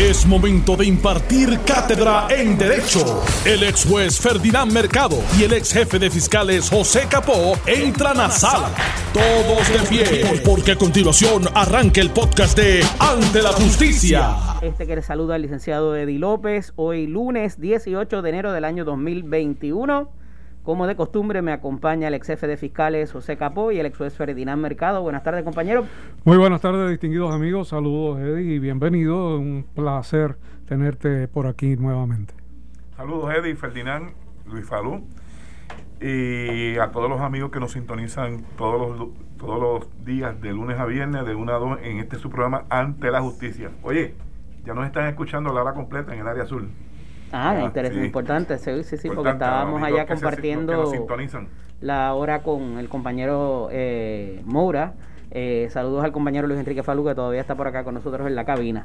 Es momento de impartir cátedra en Derecho. El ex juez Ferdinand Mercado y el ex jefe de fiscales José Capó entran a sala. Todos de pie, porque a continuación arranca el podcast de Ante la Justicia. Este que le saluda el licenciado Eddie López, hoy lunes 18 de enero del año 2021. Como de costumbre, me acompaña el ex jefe de fiscales José Capó y el ex juez Ferdinand Mercado. Buenas tardes, compañero. Muy buenas tardes, distinguidos amigos. Saludos, Eddie, y bienvenido. Un placer tenerte por aquí nuevamente. Saludos, Eddie, Ferdinand, Luis Falú y a todos los amigos que nos sintonizan todos los, todos los días, de lunes a viernes, de 1 a 2, en este su programa Ante la Justicia. Oye, ya nos están escuchando la hora completa en el área azul. Ah, ah interesante, importante, sí, sí, sí, porque estábamos allá compartiendo la hora con el compañero eh, Moura. Eh, saludos al compañero Luis Enrique Falú, que todavía está por acá con nosotros en la cabina.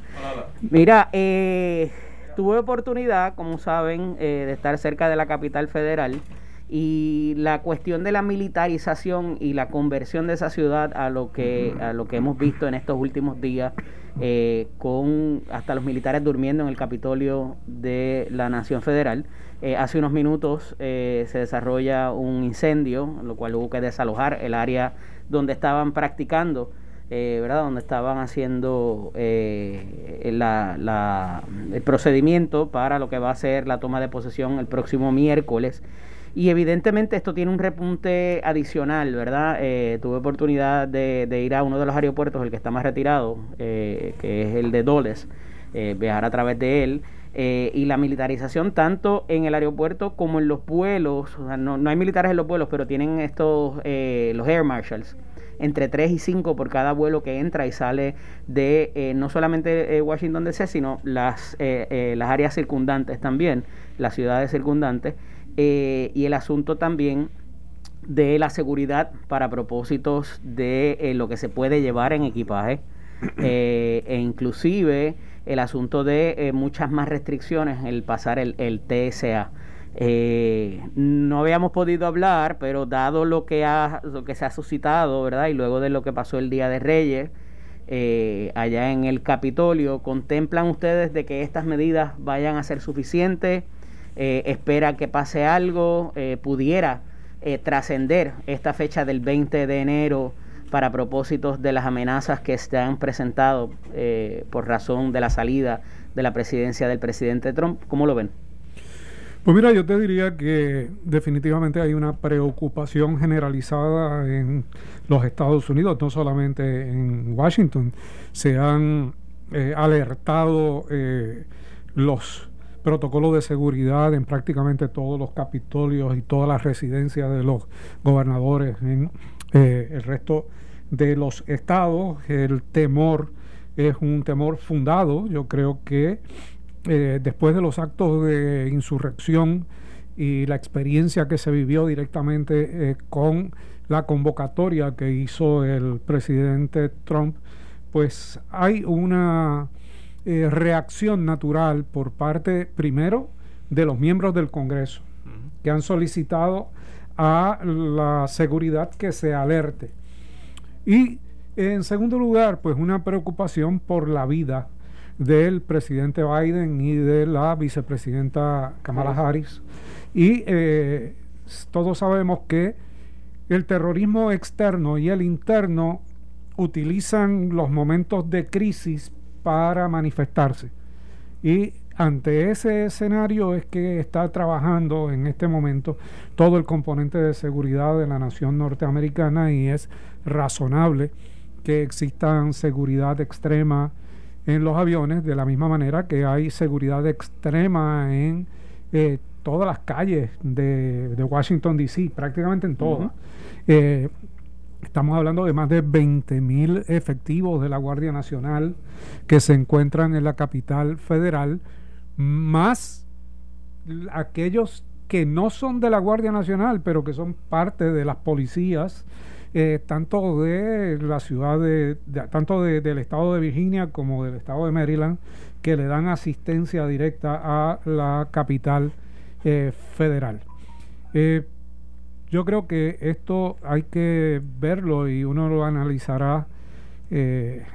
Mira, eh, tuve oportunidad, como saben, eh, de estar cerca de la capital federal y la cuestión de la militarización y la conversión de esa ciudad a lo que a lo que hemos visto en estos últimos días eh, con hasta los militares durmiendo en el Capitolio de la Nación Federal. Eh, hace unos minutos eh, se desarrolla un incendio, lo cual hubo que desalojar el área donde estaban practicando, ¿verdad? Donde estaban haciendo la, la, el procedimiento para lo que va a ser la toma de posesión el próximo miércoles. Y evidentemente esto tiene un repunte adicional, ¿verdad? Eh, tuve oportunidad de, ir a uno de los aeropuertos, el que está más retirado, eh, que es el de Doles, eh, viajar a través de él. y la militarización tanto en el aeropuerto como en los vuelos, o sea, no, hay militares en los vuelos, pero tienen estos, los air marshals, entre 3 y 5 por cada vuelo que entra y sale de no solamente Washington DC, sino las, las áreas circundantes también, las ciudades circundantes. Eh, y el asunto también de la seguridad para propósitos de eh, lo que se puede llevar en equipaje. Eh, e inclusive el asunto de muchas más restricciones el pasar el, el TSA no habíamos podido hablar pero dado lo que ha lo que se ha suscitado verdad y luego de lo que pasó el día de Reyes allá en el Capitolio contemplan ustedes de que estas medidas vayan a ser suficientes eh, espera que pase algo, eh, pudiera eh, trascender esta fecha del 20 de enero para propósitos de las amenazas que se han presentado por razón de la salida de la presidencia del presidente Trump. ¿Cómo lo ven? Pues mira, yo te diría que definitivamente hay una preocupación generalizada en los Estados Unidos, no solamente en Washington. Se han alertado los protocolo de seguridad en prácticamente todos los capitolios y todas las residencias de los gobernadores en eh, el resto de los estados. El temor es un temor fundado. Yo creo que eh, después de los actos de insurrección y la experiencia que se vivió directamente eh, con la convocatoria que hizo el presidente Trump, pues hay una eh, reacción natural por parte, primero, de los miembros del Congreso, que han solicitado a la seguridad que se alerte. Y en segundo lugar, pues una preocupación por la vida del presidente Biden y de la vicepresidenta Kamala Harris. Y eh, todos sabemos que el terrorismo externo y el interno utilizan los momentos de crisis para manifestarse. Y ante ese escenario es que está trabajando en este momento todo el componente de seguridad de la nación norteamericana y es razonable que existan seguridad extrema en los aviones de la misma manera que hay seguridad extrema en eh, todas las calles de, Washington DC, prácticamente en todas. Estamos hablando de más de 20 mil efectivos de la Guardia Nacional que se encuentran en la capital federal, más aquellos que no son de la Guardia Nacional, pero que son parte de las policías, eh, tanto de la ciudad de, tanto del estado de Virginia como del estado de Maryland, que le dan asistencia directa a la capital eh, federal. Eh, yo creo que esto hay que verlo y uno lo analizará eh,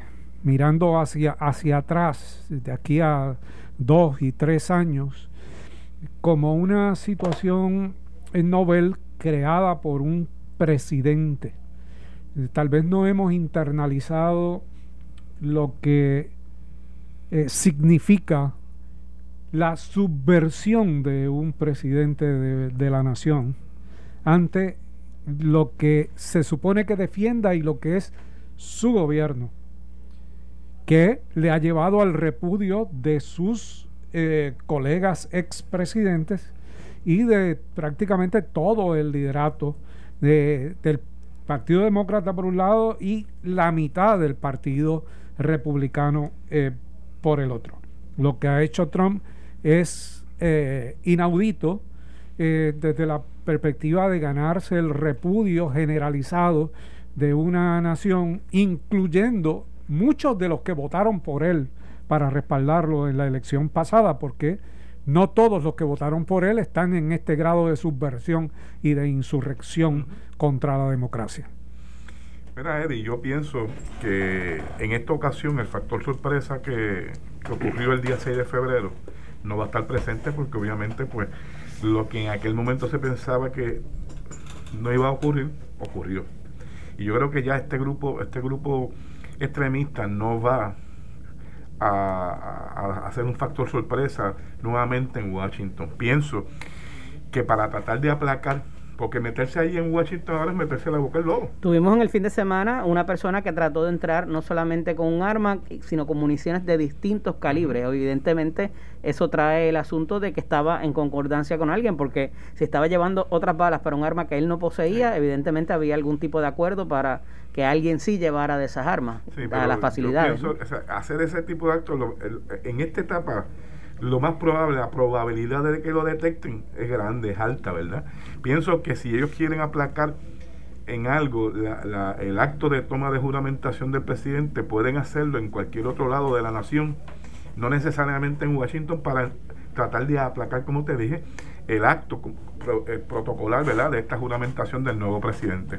mirando hacia, hacia atrás, de aquí a dos y tres años, como una situación novel creada por un presidente. Tal vez no hemos internalizado lo que eh, significa la subversión de un presidente de, la nación ante lo que se supone que defienda y lo que es su gobierno, que le ha llevado al repudio de sus eh, colegas expresidentes y de prácticamente todo el liderato del Partido Demócrata por un lado y la mitad del Partido Republicano eh, por el otro. Lo que ha hecho Trump es eh, inaudito desde la perspectiva de ganarse el repudio generalizado de una nación, incluyendo muchos de los que votaron por él para respaldarlo en la elección pasada, porque no todos los que votaron por él están en este grado de subversión y de insurrección contra la democracia. Mira, Eddie, yo pienso que en esta ocasión el factor sorpresa que, que ocurrió el día 6 de febrero no va a estar presente porque obviamente pues lo que en aquel momento se pensaba que no iba a ocurrir, ocurrió. Y yo creo que ya este grupo, este grupo extremista no va a, hacer un factor sorpresa nuevamente en Washington. Pienso que para tratar de aplacar porque meterse ahí en Washington ahora es meterse la boca el lobo. Tuvimos en el fin de semana una persona que trató de entrar no solamente con un arma, sino con municiones de distintos calibres. Evidentemente, eso trae el asunto de que estaba en concordancia con alguien, porque si estaba llevando otras balas para un arma que él no poseía, evidentemente había algún tipo de acuerdo para que alguien sí llevara de esas armas a las facilidades. hacer ese tipo de actos en esta etapa lo más probable, la probabilidad de que lo detecten es grande, es alta, ¿verdad? Pienso que si ellos quieren aplacar en algo el acto de toma de juramentación del presidente, pueden hacerlo en cualquier otro lado de la nación, no necesariamente en Washington, para tratar de aplacar, como te dije, el acto protocolar, ¿verdad?, de esta juramentación del nuevo presidente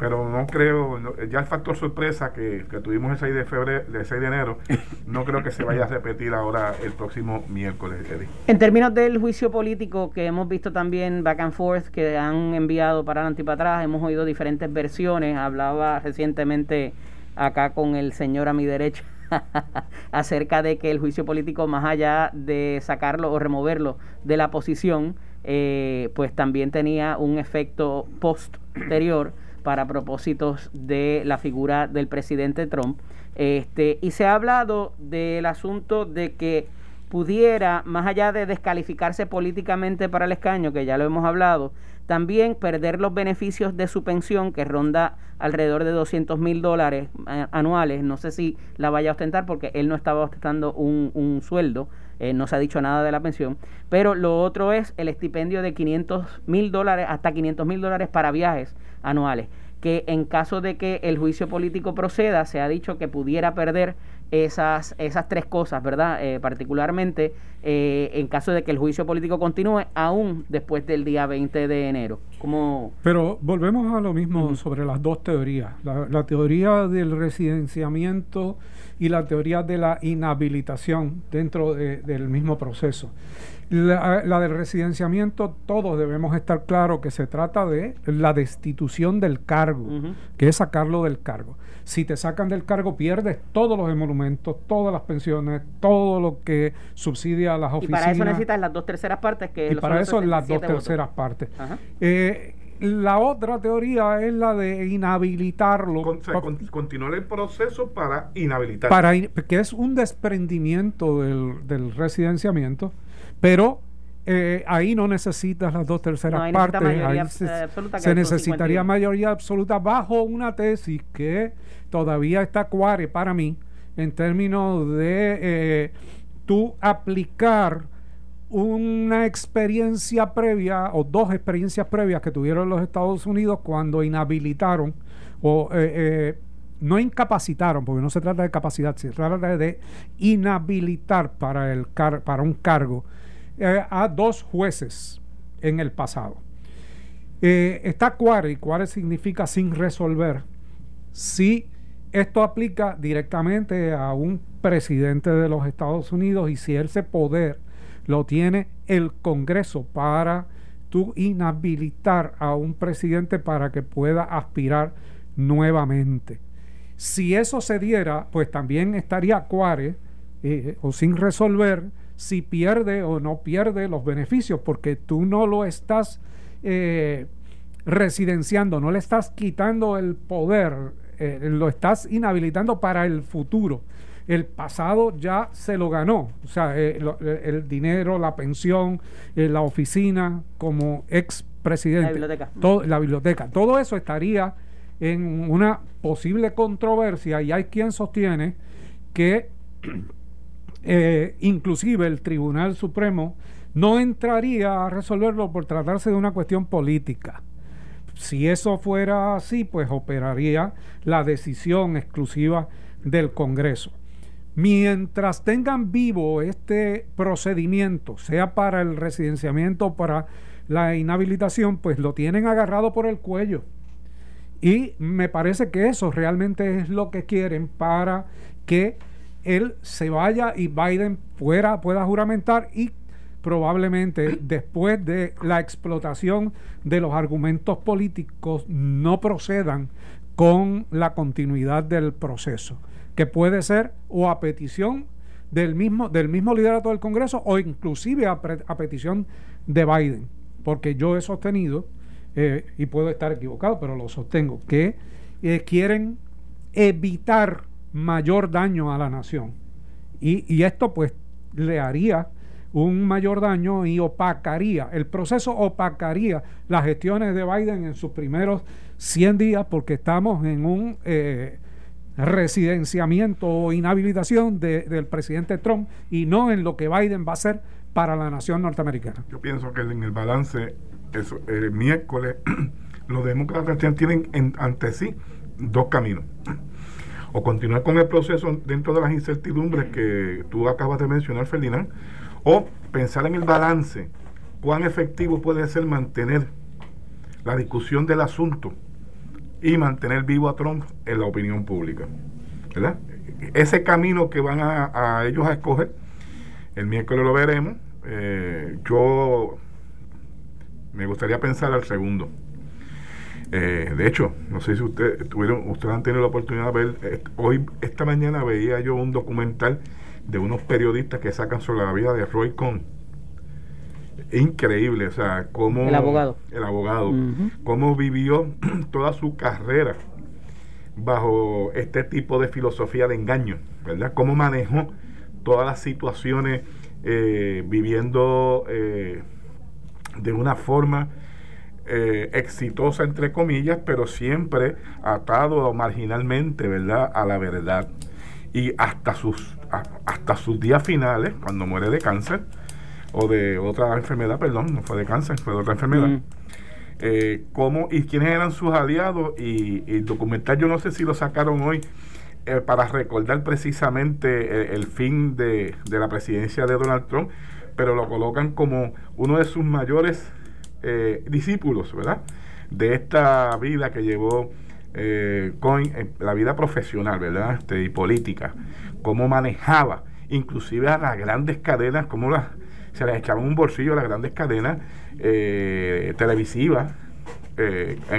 pero no creo, ya el factor sorpresa que, tuvimos el 6 de febrero, de 6 de enero, no creo que se vaya a repetir ahora el próximo miércoles, En términos del juicio político que hemos visto también back and forth, que han enviado para adelante y para atrás, hemos oído diferentes versiones, hablaba recientemente acá con el señor a mi derecha acerca de que el juicio político, más allá de sacarlo o removerlo de la posición, eh, pues también tenía un efecto posterior para propósitos de la figura del presidente Trump. Este, y se ha hablado del asunto de que pudiera, más allá de descalificarse políticamente para el escaño, que ya lo hemos hablado, también perder los beneficios de su pensión, que ronda alrededor de 200 mil dólares eh, anuales. No sé si la vaya a ostentar porque él no estaba ostentando un, sueldo, eh, no se ha dicho nada de la pensión. Pero lo otro es el estipendio de 500 mil dólares, hasta 500 mil dólares para viajes anuales que en caso de que el juicio político proceda, se ha dicho que pudiera perder esas, esas tres cosas, ¿verdad? Eh, particularmente eh, en caso de que el juicio político continúe aún después del día 20 de enero. Como... Pero volvemos a lo mismo sobre las dos teorías, la, teoría del residenciamiento y la teoría de la inhabilitación dentro del mismo proceso. La, del residenciamiento, todos debemos estar claros que se trata de la destitución del cargo, que es sacarlo del cargo. Si te sacan del cargo, pierdes todos los emolumentos, todas las pensiones, todo lo que subsidia a las oficinas. Y para eso necesitas las dos terceras partes, que y para eso las dos terceras partes. Eh, la otra teoría es la de inhabilitarlo. continuar el proceso para inhabilitarlo. Para que es un desprendimiento del, del residenciamiento pero eh, ahí no necesitas las dos terceras partes. Ahí se, necesitaría mayoría absoluta bajo una tesis que todavía está cuare para mí en términos de eh, tú aplicar una experiencia previa o dos experiencias previas que tuvieron los Estados Unidos cuando inhabilitaron o eh, no incapacitaron, porque no se trata de capacidad, se trata de inhabilitar para, el para un cargo eh, a dos jueces en el pasado. Eh, está cuare, cuare significa sin resolver, si esto aplica directamente a un presidente de los Estados Unidos y si ese poder lo tiene el Congreso para tú inhabilitar a un presidente para que pueda aspirar nuevamente. Si eso se diera, pues también estaría cuare eh, o sin resolver si pierde o no pierde los beneficios, porque tú no lo estás eh, residenciando, no le estás quitando el poder, eh, lo estás inhabilitando para el futuro. El pasado ya se lo ganó, o sea, el dinero, la pensión, la oficina como ex presidente, la biblioteca. la biblioteca, todo eso estaría en una posible controversia y hay quien sostiene que eh, inclusive el Tribunal Supremo no entraría a resolverlo por tratarse de una cuestión política. Si eso fuera así, pues operaría la decisión exclusiva del Congreso. Mientras tengan vivo este procedimiento, sea para el residenciamiento o para la inhabilitación, pues lo tienen agarrado por el cuello y me parece que eso realmente es lo que quieren para que él se vaya y Biden fuera, pueda juramentar y probablemente después de la explotación de los argumentos políticos no procedan con la continuidad del proceso, que puede ser o a petición del mismo, del mismo liderato del Congreso o inclusive a, a petición de Biden, porque yo he sostenido eh, y puedo estar equivocado, pero lo sostengo, que eh, quieren evitar mayor daño a la nación. Y, y, esto pues le haría un mayor daño y opacaría, el proceso opacaría las gestiones de Biden en sus primeros 100 días porque estamos en un eh, residenciamiento o inhabilitación del presidente Trump y no en lo que Biden va a hacer para la nación norteamericana. Yo pienso que en el balance el miércoles, los demócratas tienen ante sí dos caminos. O continuar con el proceso dentro de las incertidumbres que tú acabas de mencionar, Ferdinand, o pensar en el balance, cuán efectivo puede ser mantener la discusión del asunto y mantener vivo a Trump en la opinión pública. ¿verdad? Ese camino que van a, ellos a escoger, el miércoles lo veremos. Eh, yo me gustaría pensar al segundo. Eh, de hecho, no sé si usted, tuvieron, ustedes han tenido la oportunidad de ver, eh, hoy, esta mañana veía yo un documental de unos periodistas que sacan sobre la vida de Roy Cohn. Increíble, o sea, cómo... El abogado. El abogado. Cómo vivió toda su carrera bajo este tipo de filosofía de engaño, ¿verdad? Cómo manejó todas las situaciones eh, viviendo de una forma eh, exitosa, entre comillas, pero siempre atado marginalmente, ¿verdad?, a la verdad. Y hasta sus, hasta sus días finales, cuando muere de cáncer, o de otra enfermedad, perdón, no fue de cáncer, fue de otra enfermedad. Mm. Eh, cómo y quiénes eran sus aliados y, el documental yo no sé si lo sacaron hoy eh, para recordar precisamente el, fin de, de, la presidencia de Donald Trump pero lo colocan como uno de sus mayores eh, discípulos, ¿verdad? De esta vida que llevó eh, con eh, la vida profesional, ¿verdad? Este, y política, cómo manejaba, inclusive a las grandes cadenas, cómo las, se les echaba un bolsillo a las grandes cadenas televisivas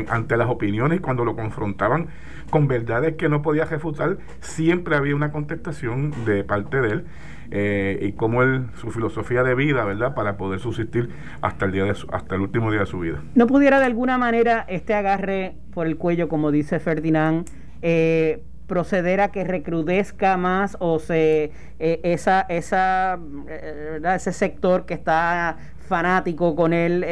ante las opiniones cuando lo confrontaban con verdades que no podía refutar, siempre había una contestación de parte de él eh, y cómo él, su filosofía de vida, ¿verdad? Para poder subsistir hasta el, día de hasta el último día de su vida. ¿No pudiera de alguna manera este agarre por el cuello, como dice Ferdinand, eh, proceder a que recrudezca más o se eh, esa esa ese sector que está fanático con él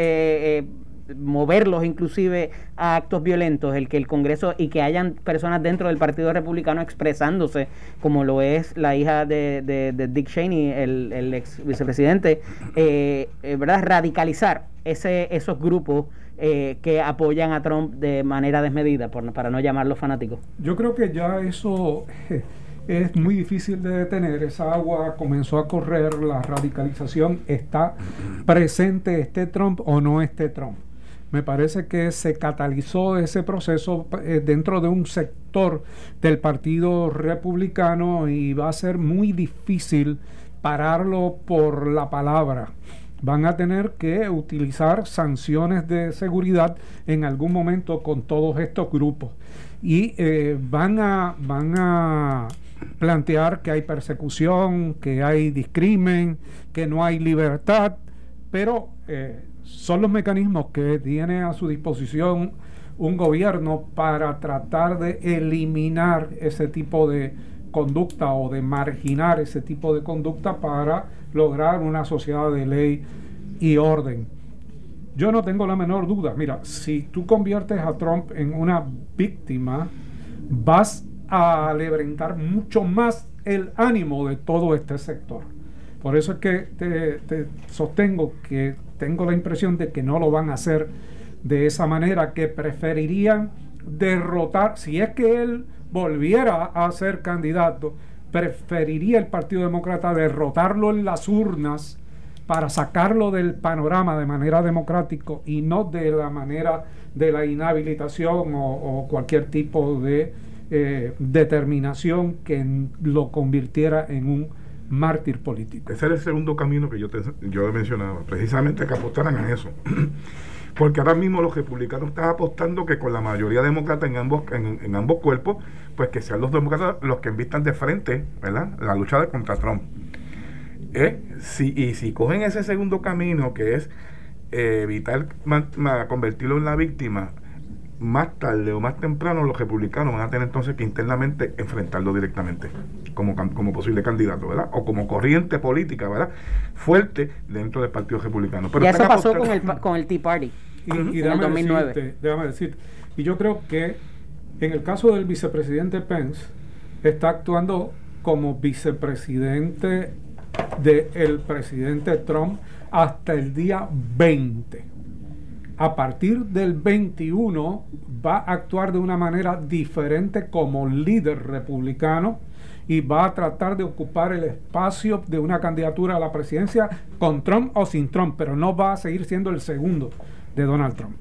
moverlos inclusive a actos violentos, el que el Congreso y que hayan personas dentro del Partido Republicano expresándose, como lo es la hija de, Dick Cheney, el, ex vicepresidente, eh, eh, ¿verdad? radicalizar ese, esos grupos eh, que apoyan a Trump de manera desmedida, por, para no llamarlos fanáticos. Yo creo que ya eso es muy difícil de detener. Esa agua comenzó a correr, la radicalización está presente, esté Trump o no esté Trump. Me parece que se catalizó ese proceso eh, dentro de un sector del Partido Republicano y va a ser muy difícil pararlo por la palabra. Van a tener que utilizar sanciones de seguridad en algún momento con todos estos grupos y eh, van a van a plantear que hay persecución, que hay discrimen, que no hay libertad, pero eh, son los mecanismos que tiene a su disposición un gobierno para tratar de eliminar ese tipo de conducta o de marginar ese tipo de conducta para lograr una sociedad de ley y orden. Yo no tengo la menor duda. Mira, si tú conviertes a Trump en una víctima, vas a alebrentar mucho más el ánimo de todo este sector. Por eso es que te, sostengo que tengo la impresión de que no lo van a hacer de esa manera, que preferirían derrotar, si es que él volviera a ser candidato, preferiría el Partido Demócrata derrotarlo en las urnas para sacarlo del panorama de manera democrática y no de la manera de la inhabilitación o cualquier tipo de eh, determinación que lo convirtiera en un mártir político. Ese era el segundo camino que yo, te, yo mencionaba, precisamente que apostaran a eso. Porque ahora mismo los republicanos están apostando que con la mayoría demócrata en ambos, en, ambos cuerpos, pues que sean los demócratas los que invistan de frente, ¿verdad? La lucha contra Trump. ¿Eh? Si, y si cogen ese segundo camino, que es eh, evitar convertirlo en la víctima, más tarde o más temprano los republicanos van a tener entonces que internamente enfrentarlo directamente como, como posible candidato, ¿verdad? O como corriente política, ¿verdad? Fuerte dentro del Partido Republicano. Pero y eso pasó con el, con el Tea Party y, y en 2009. déjame decirte, y yo creo que en el caso del vicepresidente Pence, está actuando como vicepresidente del presidente Trump hasta el día 20 a partir del 21 va a actuar de una manera diferente como líder republicano y va a tratar de ocupar el espacio de una candidatura a la presidencia con Trump o sin Trump, pero no va a seguir siendo el segundo de Donald Trump.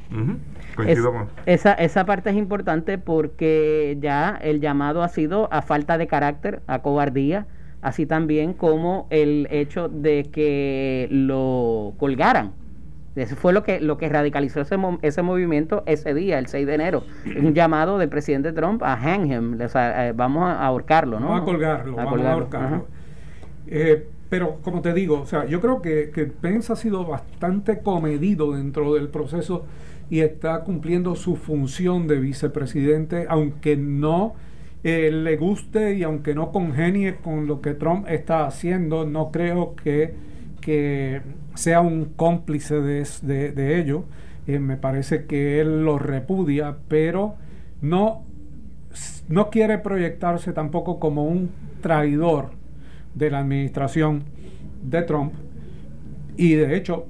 esa, esa parte es importante porque ya el llamado ha sido a falta de carácter, a cobardía, así también como el hecho de que lo colgaran eso fue lo que, lo que radicalizó ese, ese movimiento ese día, el 6 de enero. Un llamado del presidente Trump a hang him, o sea, eh, vamos a ahorcarlo, ¿no? Vamos a colgarlo, vamos a ahorcarlo. Eh, pero como te digo, o sea, yo creo que, que Pence ha sido bastante comedido dentro del proceso y está cumpliendo su función de vicepresidente, aunque no eh, le guste y aunque no congenie con lo que Trump está haciendo, no creo que, que sea un cómplice de, de, ello. Eh, me parece que él lo repudia, pero no, no quiere proyectarse tampoco como un traidor de la administración de Trump. Y de hecho,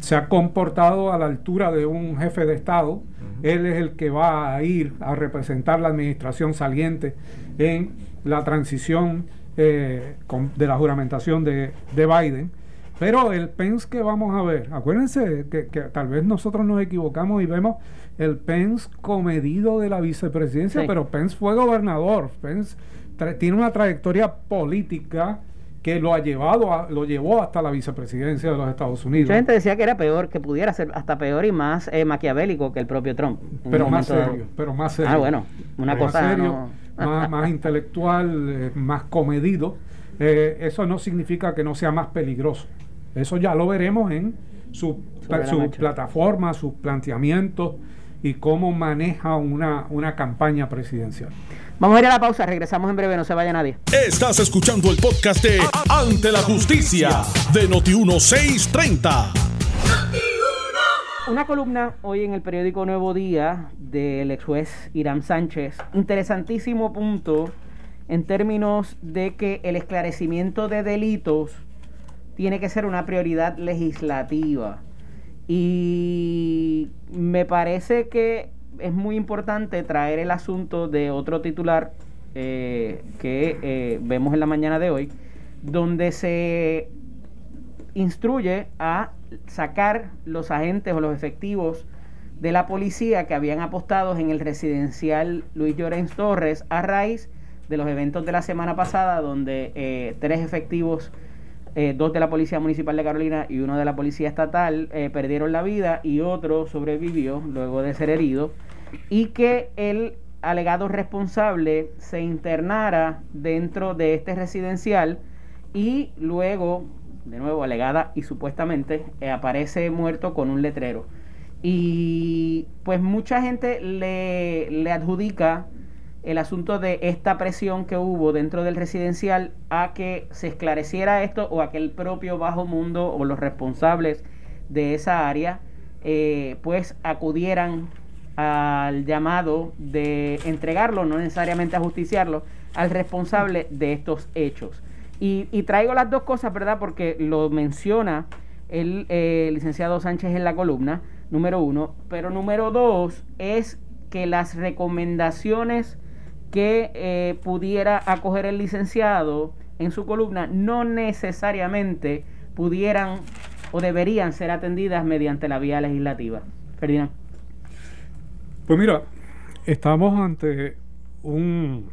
se ha comportado a la altura de un jefe de Estado. Él es el que va a ir a representar la administración saliente en la transición eh, de la juramentación de, de Biden. Pero el Pence que vamos a ver, acuérdense que, tal vez nosotros nos equivocamos y vemos el Pence comedido de la vicepresidencia, pero Pence fue gobernador, Pence tiene una trayectoria política que lo ha llevado lo llevó hasta la vicepresidencia de los Estados Unidos. Mucha gente decía que era peor, que pudiera ser hasta peor y más eh, maquiavélico que el propio Trump. Pero más serio, pero más serio. Ah, bueno, una cosa más intelectual, eh, más comedido. Eh, eso no significa que no sea más peligroso. Eso ya lo veremos en su, plataforma, sus planteamientos y cómo maneja una, una campaña presidencial. Vamos a ir a la pausa, regresamos en breve, no se vaya nadie. Estás escuchando el podcast de Ante la Justicia de Noti1630. Una columna hoy en el periódico Nuevo Día del ex juez Irán Sánchez. Interesantísimo punto en términos de que el esclarecimiento de delitos tiene que ser una prioridad legislativa. Y me parece que es muy importante traer el asunto de otro titular eh, que eh, vemos en la mañana de hoy, donde se instruye a sacar los agentes o los efectivos de la policía que habían apostado en el residencial Luis Llorens Torres a raíz de los eventos de la semana pasada donde eh, tres efectivos, eh, dos de la Policía Municipal de Carolina y uno de la Policía Estatal eh, perdieron la vida y otro sobrevivió luego de ser herido y que el alegado responsable se internara dentro de este residencial y luego, de nuevo alegada y supuestamente, aparece muerto con un letrero. Y pues mucha gente le, le adjudica el asunto de esta presión que hubo dentro del residencial a que se esclareciera esto o a que el propio bajo mundo o los responsables de esa área eh, pues acudieran al llamado de entregarlo, no necesariamente a justiciarlo, al responsable de estos hechos. Y, traigo las dos cosas, ¿verdad? Porque lo menciona el eh, licenciado Sánchez en la columna, número uno, pero número dos es que las recomendaciones que eh, pudiera acoger el licenciado en su columna no necesariamente pudieran o deberían ser atendidas mediante la vía legislativa. Ferdinand. Pues mira, estamos ante un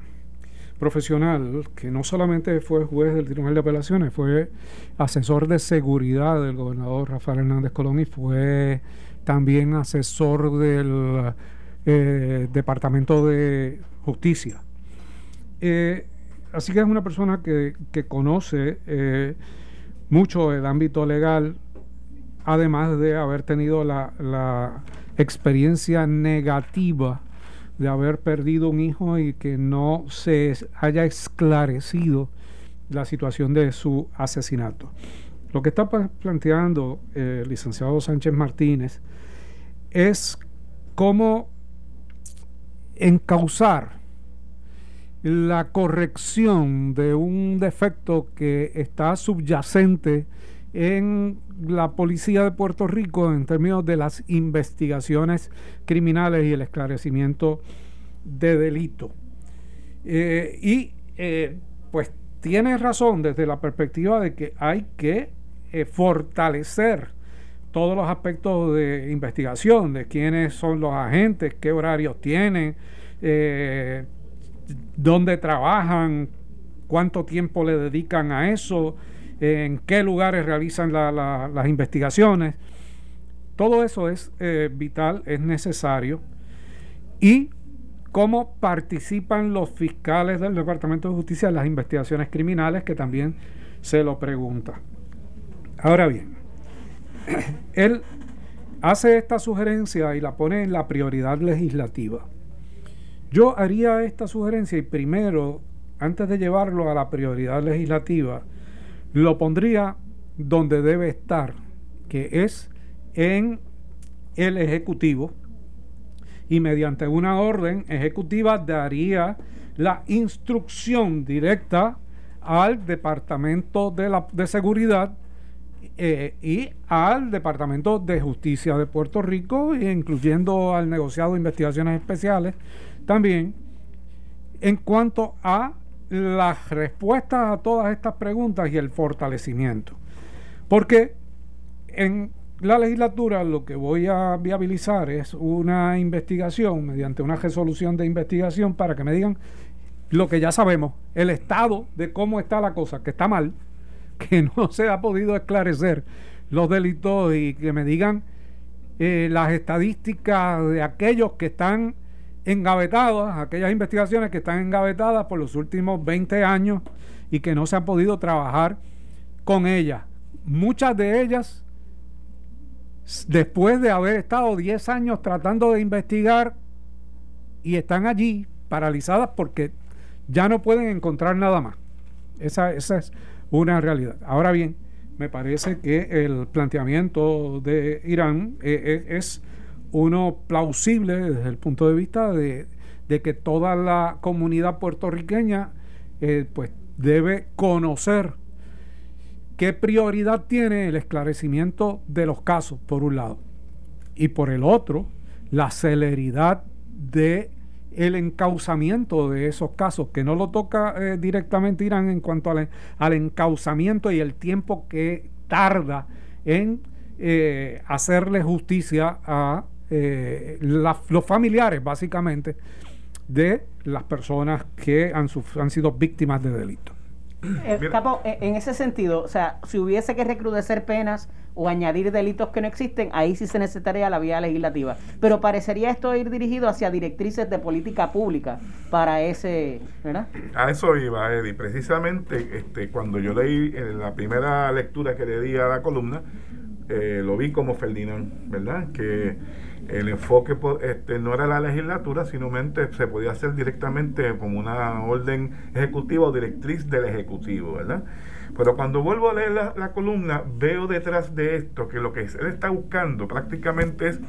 profesional que no solamente fue juez del Tribunal de Apelaciones, fue asesor de seguridad del gobernador Rafael Hernández Colón y fue también asesor del eh, Departamento de justicia. Eh, así que es una persona que, conoce eh, mucho el ámbito legal, además de haber tenido la, experiencia negativa de haber perdido un hijo y que no se haya esclarecido la situación de su asesinato. Lo que está planteando el licenciado Sánchez Martínez es cómo encauzar la corrección de un defecto que está subyacente en la policía de Puerto Rico en términos de las investigaciones criminales y el esclarecimiento de delito. Eh, y eh, pues tiene razón desde la perspectiva de que hay que eh, fortalecer todos los aspectos de investigación, de quiénes son los agentes, qué horarios tienen, eh, dónde trabajan, cuánto tiempo le dedican a eso, en qué lugares realizan las investigaciones. Todo eso es eh, vital, es necesario. Y cómo participan los fiscales del Departamento de Justicia en las investigaciones criminales, que también se lo pregunta. Ahora bien, él hace esta sugerencia y la pone en la prioridad legislativa. Yo haría esta sugerencia y primero, antes de llevarlo a la prioridad legislativa, lo pondría donde debe estar, que es en el Ejecutivo, y mediante una orden ejecutiva daría la instrucción directa al Departamento de, la, de Seguridad eh, y al Departamento de Justicia de Puerto Rico, incluyendo al negociado de investigaciones especiales también, en cuanto a las respuestas a todas estas preguntas y el fortalecimiento. Porque en la legislatura lo que voy a viabilizar es una investigación mediante una resolución de investigación para que me digan lo que ya sabemos, el estado de cómo está la cosa, que está mal, que no se ha podido esclarecer los delitos y que me digan eh, las estadísticas de aquellos que están engavetados, aquellas investigaciones que están engavetadas por los últimos 20 años y que no se han podido trabajar con ellas. Muchas de ellas, después de haber estado 10 años tratando de investigar y están allí paralizadas porque ya no pueden encontrar nada más. Esa, esa es una realidad. Ahora bien, me parece que el planteamiento de Irán eh, eh, es uno plausible desde el punto de vista de, que toda la comunidad puertorriqueña eh, pues debe conocer qué prioridad tiene el esclarecimiento de los casos, por un lado, y por el otro, la celeridad de el encauzamiento de esos casos, que no lo toca eh, directamente Irán en cuanto al, al, encauzamiento y el tiempo que tarda en eh, hacerle justicia a eh, los familiares básicamente de las personas que han, han sido víctimas de delito. Eh, eh, en ese sentido, o sea, si hubiese que recrudecer penas o añadir delitos que no existen, ahí sí se necesitaría la vía legislativa. Pero parecería esto ir dirigido hacia directrices de política pública para ese, ¿verdad? A eso iba, Eddie. Precisamente este, cuando yo leí en la primera lectura que le di a la columna, eh, lo vi como Ferdinand, ¿verdad? Que el enfoque este, no era la legislatura, sino se podía hacer directamente como una orden ejecutiva o directriz del ejecutivo, ¿verdad? Pero cuando vuelvo a leer la, columna, veo detrás de esto que lo que él está buscando prácticamente es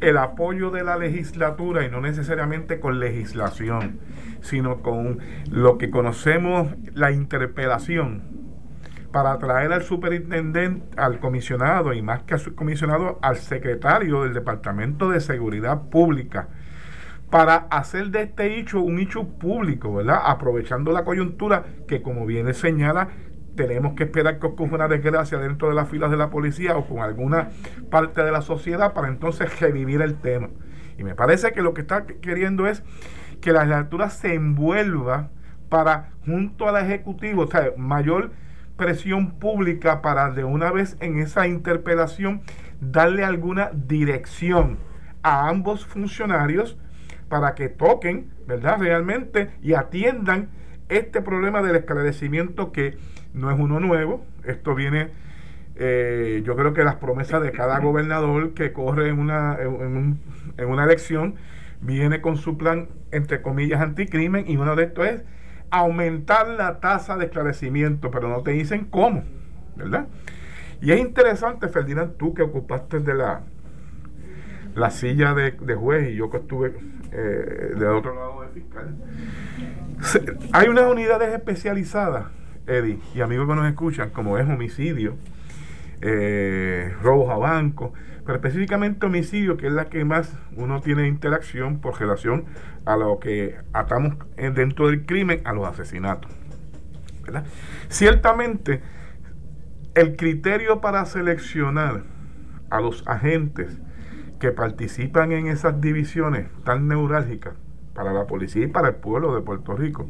el apoyo de la legislatura y no necesariamente con legislación, sino con lo que conocemos la interpelación para traer al superintendente, al comisionado y más que al comisionado, al secretario del Departamento de Seguridad Pública, para hacer de este hecho un hecho público, ¿verdad? Aprovechando la coyuntura que, como bien señala, tenemos que esperar que ocurra una desgracia dentro de las filas de la policía o con alguna parte de la sociedad para entonces revivir el tema. Y me parece que lo que está queriendo es que la legislatura se envuelva para, junto al Ejecutivo, o sea, mayor presión pública para de una vez en esa interpelación darle alguna dirección a ambos funcionarios para que toquen, ¿verdad? Realmente y atiendan este problema del esclarecimiento que no es uno nuevo, esto viene, eh, yo creo que las promesas de cada gobernador que corre en una, en, en una elección viene con su plan, entre comillas, anticrimen y uno de estos es aumentar la tasa de esclarecimiento, pero no te dicen cómo, ¿verdad? Y es interesante, Ferdinand, tú que ocupaste de la, la silla de, juez y yo que estuve eh, del otro lado de fiscal. hay unas unidades especializadas, Eddie, y amigos que nos escuchan, como es homicidio, eh, robos a banco, pero específicamente homicidio, que es la que más uno tiene interacción por relación a lo que atamos dentro del crimen a los asesinatos. Ciertamente, el criterio para seleccionar a los agentes que participan en esas divisiones tan neurálgicas para la policía y para el pueblo de Puerto Rico,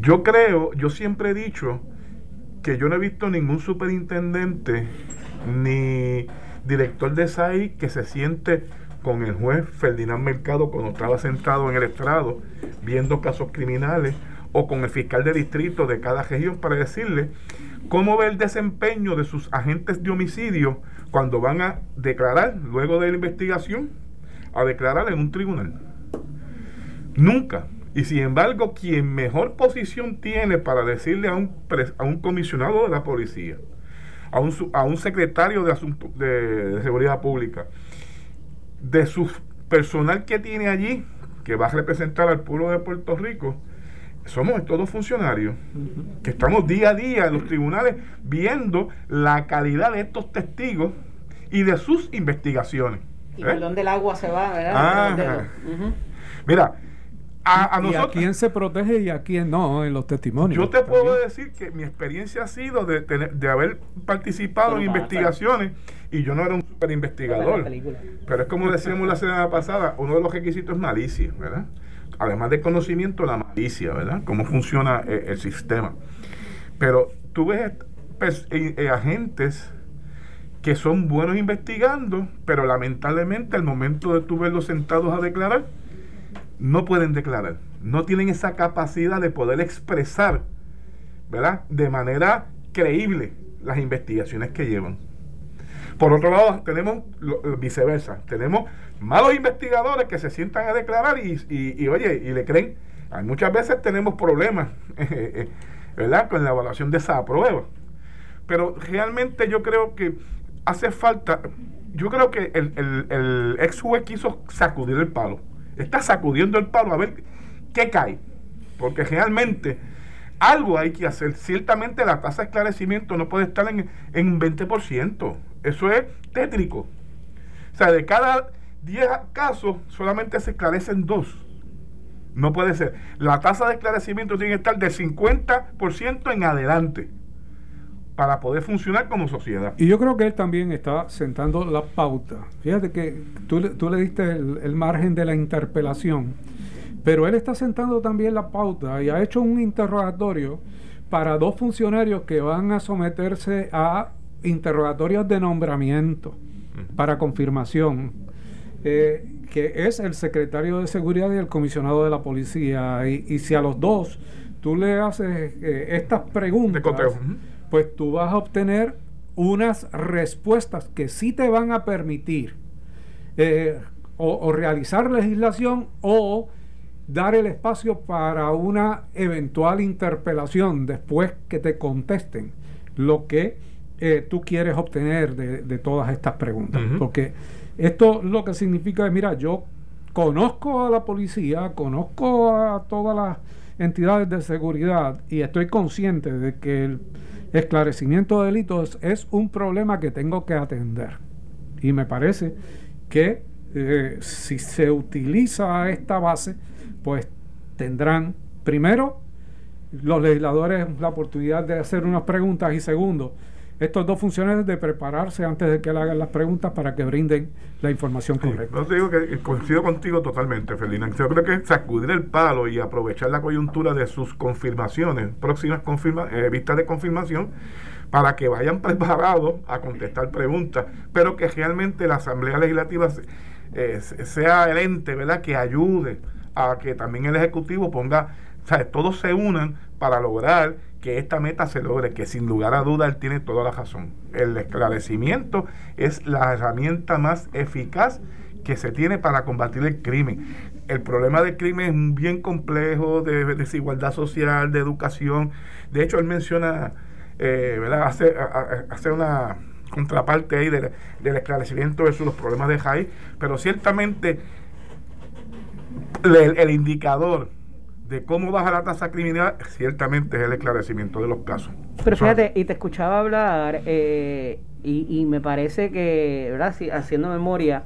yo creo, yo siempre he dicho que yo no he visto ningún superintendente ni director de SAI que se siente con el juez Ferdinand Mercado cuando estaba sentado en el estrado viendo casos criminales o con el fiscal de distrito de cada región para decirle cómo ve el desempeño de sus agentes de homicidio cuando van a declarar, luego de la investigación, a declarar en un tribunal. Nunca. Y sin embargo, quien mejor posición tiene para decirle a un, a un comisionado de la policía, a un, a un secretario de, asunto, de, Seguridad Pública, de su personal que tiene allí, que va a representar al pueblo de Puerto Rico, somos todos funcionarios que estamos día a día en los tribunales viendo la calidad de estos testigos y de sus investigaciones. Y por ¿Eh? dónde el agua se va, ¿verdad? Mira, a, ¿Y a quién se protege y a quién no en los testimonios? Yo te puedo decir que mi experiencia ha sido de, de haber participado en investigaciones y yo no era un super investigador. Pero es como decíamos la semana pasada, uno de los requisitos es malicia, ¿verdad? Además de conocimiento, la malicia, ¿verdad? Cómo funciona eh, el, sistema. Pero tú ves eh, eh, agentes que son buenos investigando, pero lamentablemente al momento de tú verlos sentados a declarar, no pueden declarar, no tienen esa capacidad de poder expresar, ¿verdad? De manera creíble las investigaciones que llevan. Por otro lado, tenemos viceversa, tenemos malos investigadores que se sientan a declarar y, oye, y le creen. Hay muchas veces tenemos problemas, ¿verdad? Con la evaluación de esa prueba. Pero realmente yo creo que hace falta, yo creo que el, el, el ex juez quiso sacudir el palo está sacudiendo el palo a ver qué cae. Porque realmente algo hay que hacer. Ciertamente la tasa de esclarecimiento no puede estar en, en 20%. Eso es tétrico. O sea, de cada 10 casos solamente se esclarecen dos. No puede ser. La tasa de esclarecimiento tiene que estar del 50% en adelante. Para poder funcionar como sociedad. Y yo creo que él también está sentando la pauta. Fíjate que tú, tú le diste el, margen de la interpelación, pero él está sentando también la pauta y ha hecho un interrogatorio para dos funcionarios que van a someterse a interrogatorios de nombramiento para confirmación, eh, que es el secretario de Seguridad y el comisionado de la policía. Y, si a los dos tú le haces eh, estas preguntas, pues tú vas a obtener unas respuestas que sí te van a permitir eh, o, realizar legislación o dar el espacio para una eventual interpelación después que te contesten lo que eh, tú quieres obtener de, todas estas preguntas. Porque esto lo que significa es, mira, yo conozco a la policía, conozco a todas las entidades de seguridad y estoy consciente de que el esclarecimiento de delitos es un problema que tengo que atender. Y me parece que eh, si se utiliza esta base, pues tendrán primero los legisladores la oportunidad de hacer unas preguntas y segundo, estos dos funcionarios de prepararse antes de que le hagan las preguntas para que brinden la información correcta. Yo digo que coincido contigo totalmente, Ferdinand. Yo creo que sacudir el palo y aprovechar la coyuntura de sus confirmaciones, próximas confirma, eh, vistas de confirmación, para que vayan preparados a contestar preguntas, pero que realmente la Asamblea Legislativa eh, sea el ente ¿verdad? que ayude a que también el Ejecutivo ponga, o sea, todos se unan para lograr que esta meta se logre, que sin lugar a duda él tiene toda la razón. El esclarecimiento es la herramienta más eficaz que se tiene para combatir el crimen. El problema del crimen es bien complejo, de desigualdad social, de educación. De hecho, él menciona, eh, ¿verdad? Hace, hace una contraparte ahí del, esclarecimiento versus los problemas de Jai, pero ciertamente el indicador de cómo baja la tasa criminal, ciertamente es el esclarecimiento de los casos. Pero fíjate, y te escuchaba hablar, eh, y, me parece que, ¿verdad? haciendo memoria,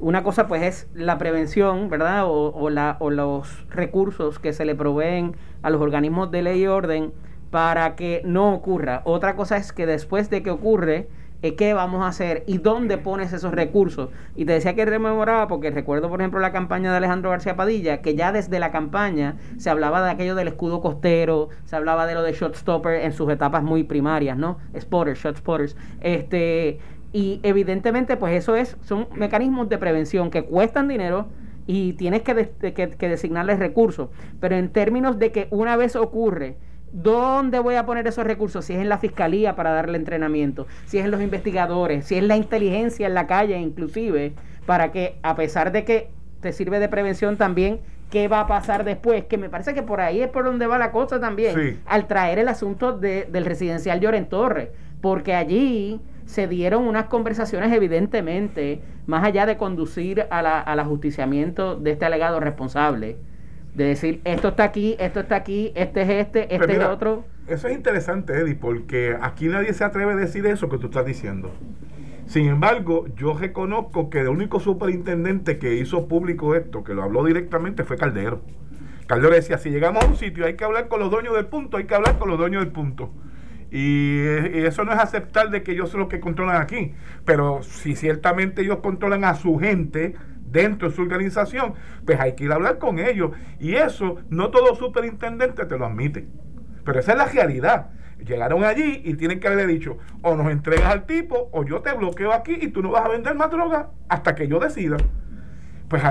una cosa pues es la prevención, ¿verdad? O, o, la, o los recursos que se le proveen a los organismos de ley y orden para que no ocurra. Otra cosa es que después de que ocurre, qué vamos a hacer y dónde pones esos recursos. Y te decía que rememoraba porque recuerdo, por ejemplo, la campaña de Alejandro García Padilla, que ya desde la campaña se hablaba de aquello del escudo costero, se hablaba de lo de shot stopper en sus etapas muy primarias, ¿no? Spotters, shot spotters. Este, y evidentemente, pues eso es, son mecanismos de prevención que cuestan dinero y tienes que, que designarles recursos. Pero en términos de que una vez ocurre, ¿Dónde voy a poner esos recursos? Si es en la fiscalía para darle entrenamiento, si es en los investigadores, si es la inteligencia en la calle inclusive, para que a pesar de que te sirve de prevención también, ¿qué va a pasar después? Que me parece que por ahí es por donde va la cosa también, al traer el asunto del residencial Lloren Torres, porque allí se dieron unas conversaciones evidentemente, más allá de conducir a la, al ajusticiamiento de este alegado responsable de decir esto está aquí, esto está aquí, este es este, pues este es otro. Eso es interesante, Eddie, porque aquí nadie se atreve a decir eso que tú estás diciendo. Sin embargo, yo reconozco que el único superintendente que hizo público esto, que lo habló directamente, fue Caldero. Caldero decía, si llegamos a un sitio hay que hablar con los dueños del punto, hay que hablar con los dueños del punto. Y, y eso no es aceptar de que ellos son los que controlan aquí. Pero si ciertamente ellos controlan a su gente, dentro de su organización, pues hay que ir a hablar con ellos. Y eso no todo superintendente te lo admite. Pero esa es la realidad. Llegaron allí y tienen que haberle dicho, o nos entregas al tipo, o yo te bloqueo aquí y tú no vas a vender más droga hasta que yo decida. Pues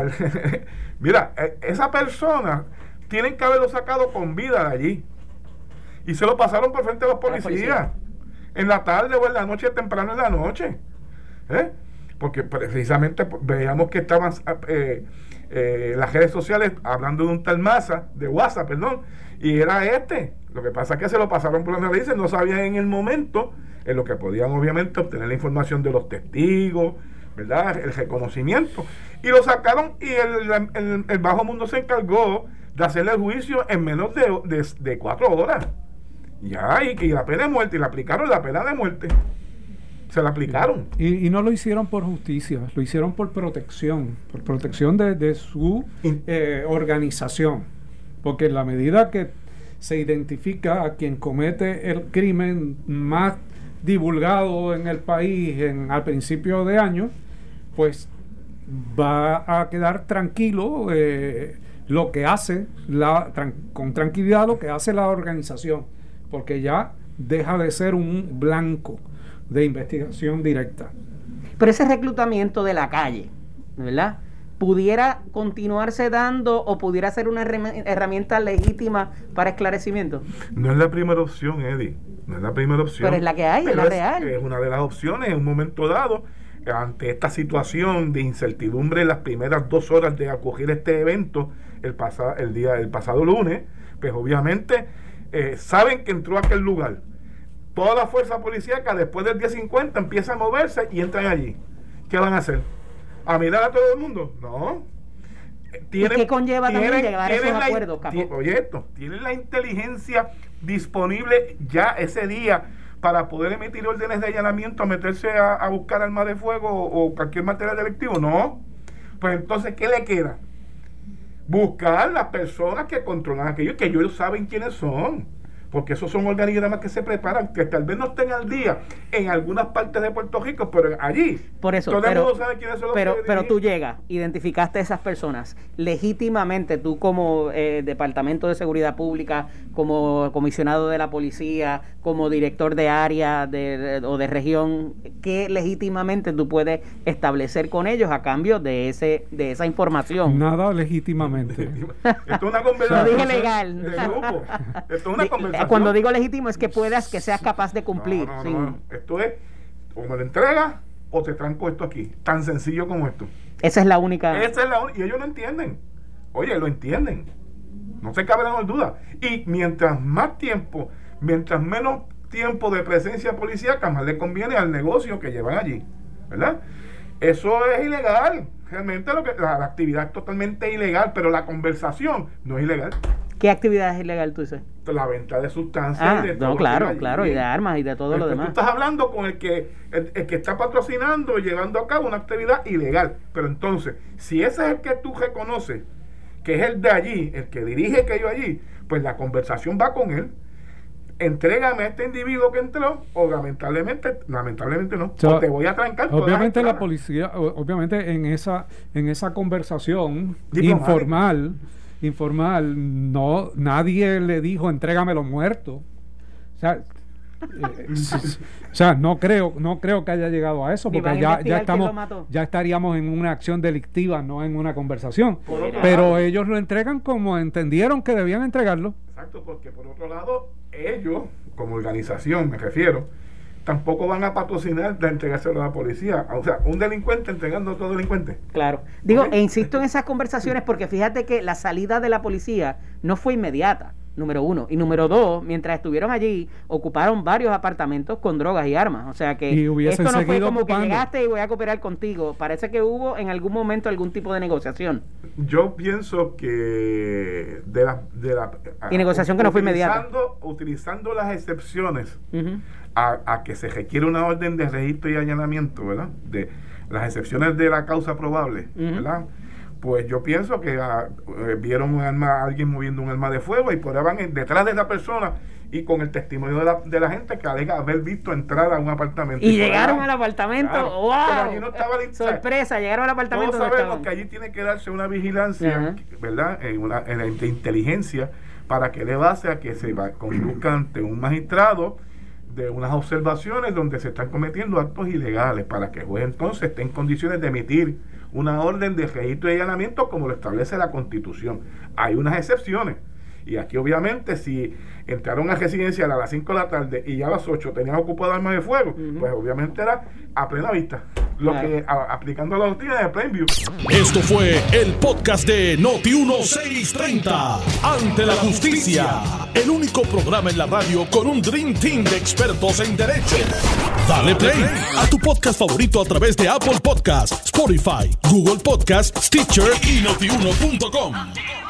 mira, e, esa persona tienen que haberlo sacado con vida de allí. Y se lo pasaron por frente a los policías. En la tarde o en la noche, temprano en la noche. ¿Eh? Porque precisamente veíamos que estaban eh, eh, las redes sociales hablando de un tal masa, de WhatsApp, perdón, y era este. Lo que pasa es que se lo pasaron por la narices, no sabían en el momento en lo que podían obviamente obtener la información de los testigos, ¿verdad? El reconocimiento. Y lo sacaron y el, el, bajo mundo se encargó de hacerle el juicio en menos de, de, cuatro horas. Ya, y, y la pena de muerte, y le aplicaron la pena de muerte se la aplicaron. Y, no lo hicieron por justicia, lo hicieron por protección, por protección de, su eh, organización. Porque en la medida que se identifica a quien comete el crimen más divulgado en el país en, al principio de año, pues va a quedar tranquilo eh, lo que hace, la, con tranquilidad lo que hace la organización, porque ya deja de ser un blanco de investigación directa. Pero ese reclutamiento de la calle, ¿verdad? pudiera continuarse dando o pudiera ser una herramienta legítima para esclarecimiento? No es la primera opción, Eddie. No es la primera opción. Pero es la que hay, es la real. Es una de las opciones en un momento dado. Ante esta situación de incertidumbre en las primeras dos horas de acoger este evento el, pasado, el día del pasado lunes, pues obviamente eh, saben que entró a aquel lugar. Toda la fuerza policíaca después del día 50 empieza a moverse y entran allí. ¿Qué van a hacer? a mirar a todo el mundo. No. Tienen, ¿Qué conlleva también llegar a esos acuerdos, Oye, esto, tienen la inteligencia disponible ya ese día para poder emitir órdenes de allanamiento, meterse a, buscar armas de fuego o, cualquier material delictivo. No. Pues entonces, ¿qué le queda? Buscar las personas que controlan aquello, que ellos saben quiénes son porque esos son organigramas que se preparan, que tal vez no estén al día en algunas partes de Puerto Rico, pero allí. Por eso, todo pero, el mundo sabe quiénes son los pero, pero tú llegas, identificaste a esas personas, legítimamente tú como eh, Departamento de Seguridad Pública, como comisionado de la policía, como director de área de, o de región, ¿qué legítimamente tú puedes establecer con ellos a cambio de ese de esa información? Nada legítimamente. Esto es una conversación. Lo dije legal. Esto es una conversación cuando digo legítimo es que puedas, que seas capaz de cumplir. Esto es, o me lo entregas o te tranco esto aquí. Tan sencillo como esto. Esa es la única. Esa es la Y ellos lo entienden. Oye, lo entienden. No se cabe la duda. Y mientras más tiempo, mientras menos tiempo de presencia policíaca, más le conviene al negocio que llevan allí. ¿Verdad? Eso es ilegal. Realmente lo que, la, la actividad es totalmente ilegal, pero la conversación no es ilegal. ¿Qué actividad es ilegal tú dices? La venta de sustancias. Ah, no, claro, claro, y de armas y de todo lo demás. Tú estás hablando con el que, el, que está patrocinando llevando a cabo una actividad ilegal. Pero entonces, si ese es el que tú reconoces, que es el de allí, el que dirige aquello allí, pues la conversación va con él. Entrégame a este individuo que entró, o lamentablemente, lamentablemente no, o, te voy a trancar. Obviamente la policía, obviamente en esa, en esa conversación informal informal, no, nadie le dijo entrégame los muertos. O sea, eh, o sea, no creo, no creo que haya llegado a eso, porque ya, ya estamos, ya estaríamos en una acción delictiva, no en una conversación. Pero ellos lo entregan como entendieron que debían entregarlo. Exacto, porque por otro lado, ellos, como organización, me refiero, tampoco van a patrocinar de entregárselo a la policía. O sea, un delincuente entregando a otro delincuente. Claro. Digo, e insisto en esas conversaciones porque fíjate que la salida de la policía no fue inmediata número uno. Y número dos, mientras estuvieron allí, ocuparon varios apartamentos con drogas y armas. O sea que esto no fue como que llegaste y voy a cooperar contigo. Parece que hubo en algún momento algún tipo de negociación. Yo pienso que de la... De la y negociación que no fue inmediata. Utilizando las excepciones a, que se requiere una orden de registro y allanamiento, ¿verdad? De las excepciones de la causa probable, ¿verdad? Pues yo pienso que ah, eh, vieron un arma, alguien moviendo un arma de fuego y van detrás de esa persona y con el testimonio de la, de la gente que alega haber visto entrar a un apartamento. Y, llegaron al apartamento, ¡wow! Pero allí no estaba Sorpresa, llegaron al apartamento. Todos sabemos que allí tiene que darse una vigilancia, ¿verdad? En, una, en la inteligencia para que le base a que se va, conduzca ante un magistrado de unas observaciones donde se están cometiendo actos ilegales para que el juez entonces esté en condiciones de emitir una orden de registro y allanamiento como lo establece la Constitución. Hay unas excepciones. Y aquí obviamente si entraron a residencia a las 5 de la tarde y ya a las 8 tenían ocupado armas de fuego, pues obviamente era a plena vista. Lo que aplicando la doctrina de Plainview. Esto fue el podcast de Noti 1630. Ante la justicia. El único programa en la radio con un Dream Team de expertos en derecho. Dale play a tu podcast favorito a través de Apple Podcasts, Spotify, Google Podcasts, Stitcher y notiuno.com.